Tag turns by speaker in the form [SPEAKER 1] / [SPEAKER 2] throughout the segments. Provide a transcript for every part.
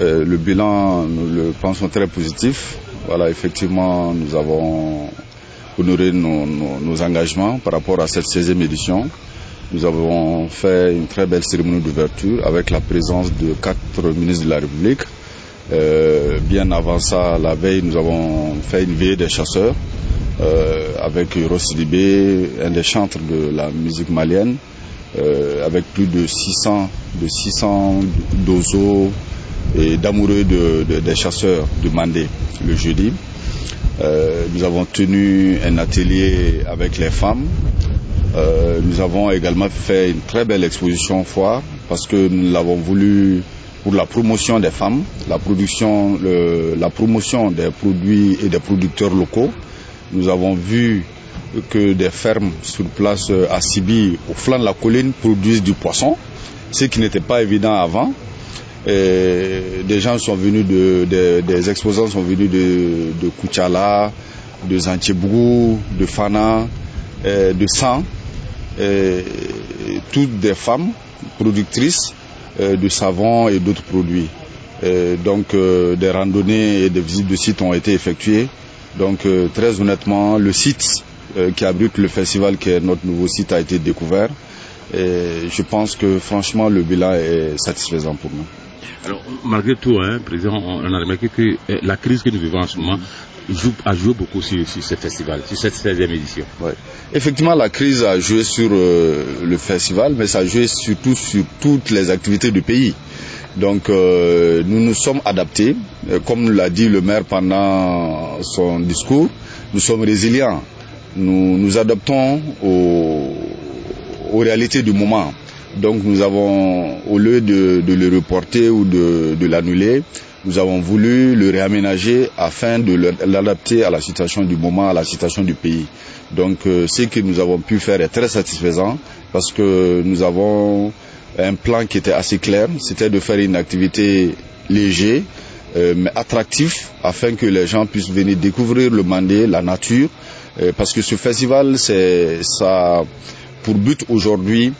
[SPEAKER 1] le bilan, nous le pensons très positif. Voilà, effectivement, nous avons honoré nos, engagements par rapport à cette 16e édition. Nous avons fait une très belle cérémonie d'ouverture avec la présence de quatre ministres de la République. Euh, bien avant ça, la veille, nous avons fait une veillée des chasseurs euh, avec Libé, un des chantres de la musique malienne, euh, avec plus de 600, de 600 d'oiseaux et d'amoureux des chasseurs de Mandé le jeudi. Euh, nous avons tenu un atelier avec les femmes. Euh, nous avons également fait une très belle exposition foire parce que nous l'avons voulu pour la promotion des femmes, la production, la promotion des produits et des producteurs locaux. Nous avons vu que des fermes sur place à Sibi, au flanc de la colline, produisent du poisson, ce qui n'était pas évident avant. Et des gens sont venus de, des exposants sont venus de, de Kuchala, de de Fana, de San, toutes des femmes productrices de savon et d'autres produits. donc euh, des randonnées et des visites de sites ont été effectuées. Donc euh, très honnêtement, le site euh, qui abrite le festival, qui est notre nouveau site, a été découvert. Je pense que franchement, le bilan est satisfaisant pour nous.
[SPEAKER 2] Alors, malgré tout, hein, Président, on a remarqué que euh, la crise que nous vivons en ce moment a joué beaucoup sur, ce festival, sur cette 16e édition.
[SPEAKER 1] Effectivement, la crise a joué sur euh, le festival, mais ça a joué surtout sur toutes les activités du pays. Donc, euh, nous nous sommes adaptés. Comme l'a dit le maire pendant son discours, nous sommes résilients. Nous nous adaptons aux réalités du moment. Donc nous avons, au lieu de, le reporter ou de, l'annuler, nous avons voulu le réaménager afin de l'adapter à la situation du moment, à la situation du pays. Donc euh, ce que nous avons pu faire est très satisfaisant parce que nous avons un plan qui était assez clair, c'était de faire une activité légère euh, mais attractif afin que les gens puissent venir découvrir le Mandé, la nature, euh, parce que ce festival, c'est ça pour but aujourd'hui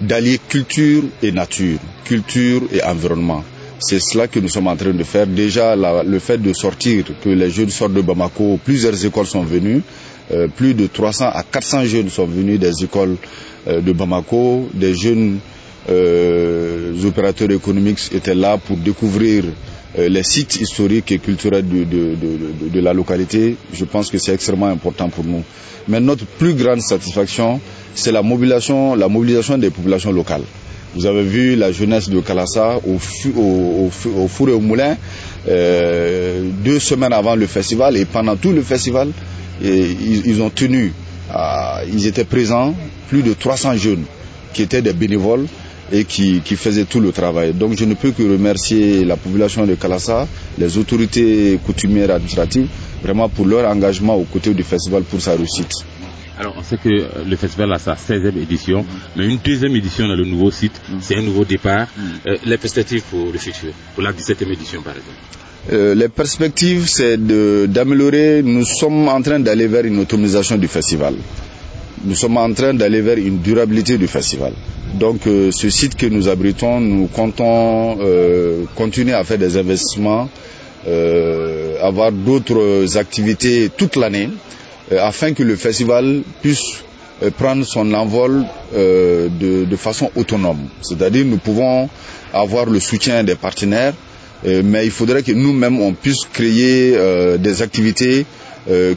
[SPEAKER 1] d'allier culture et nature, culture et environnement. C'est cela que nous sommes en train de faire. Déjà, le fait de sortir, que les jeunes sortent de Bamako, plusieurs écoles sont venues, euh, plus de 300 à 400 jeunes sont venus des écoles euh, de Bamako, des jeunes euh, opérateurs économiques étaient là pour découvrir les sites historiques et culturels de, de, la localité. Je pense que c'est extrêmement important pour nous. Mais notre plus grande satisfaction, c'est la mobilisation, la mobilisation des populations locales. Vous avez vu la jeunesse de Kalassa au, four et au moulin euh, deux semaines avant le festival et pendant tout le festival, ils, ont tenu, ils étaient présents, plus de 300 jeunes qui étaient des bénévoles et qui, qui faisaient tout le travail. Donc je ne peux que remercier la population de Kalassa, les autorités coutumières administratives, vraiment pour leur engagement aux côtés du festival pour sa réussite.
[SPEAKER 2] Alors, on sait que le festival a sa 16e édition, mais une deuxième édition dans le nouveau site, c'est un nouveau départ. Euh, les perspectives pour le futur, pour la 17e édition par exemple
[SPEAKER 1] euh, les perspectives, c'est d'améliorer. Nous sommes en train d'aller vers une automatisation du festival. Nous sommes en train d'aller vers une durabilité du festival. Donc, euh, ce site que nous abritons, nous comptons continuer à faire des investissements, avoir d'autres activités toute l'année euh, afin que le festival puisse euh, prendre son envol euh, de, façon autonome. C'est-à-dire nous pouvons avoir le soutien des partenaires, mais il faudrait que nous-mêmes on puisse créer des activités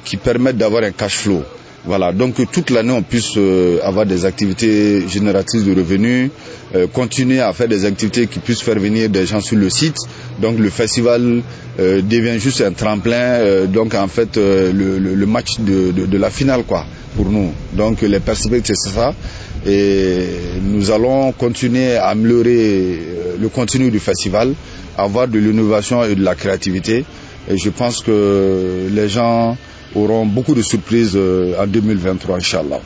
[SPEAKER 1] qui permettent d'avoir un cash flow. Voilà, donc toute l'année on puisse avoir des activités génératrices de revenus, continuer à faire des activités qui puissent faire venir des gens sur le site. Donc le festival euh, devient juste un tremplin. Euh, donc en fait, euh, le, match de, la finale quoi pour nous. Donc les perspectives c'est ça. Et nous allons continuer à améliorer le contenu du festival, avoir de l'innovation et de la créativité. Et je pense que les gens auront beaucoup de surprises en 2023, Inch'Allah.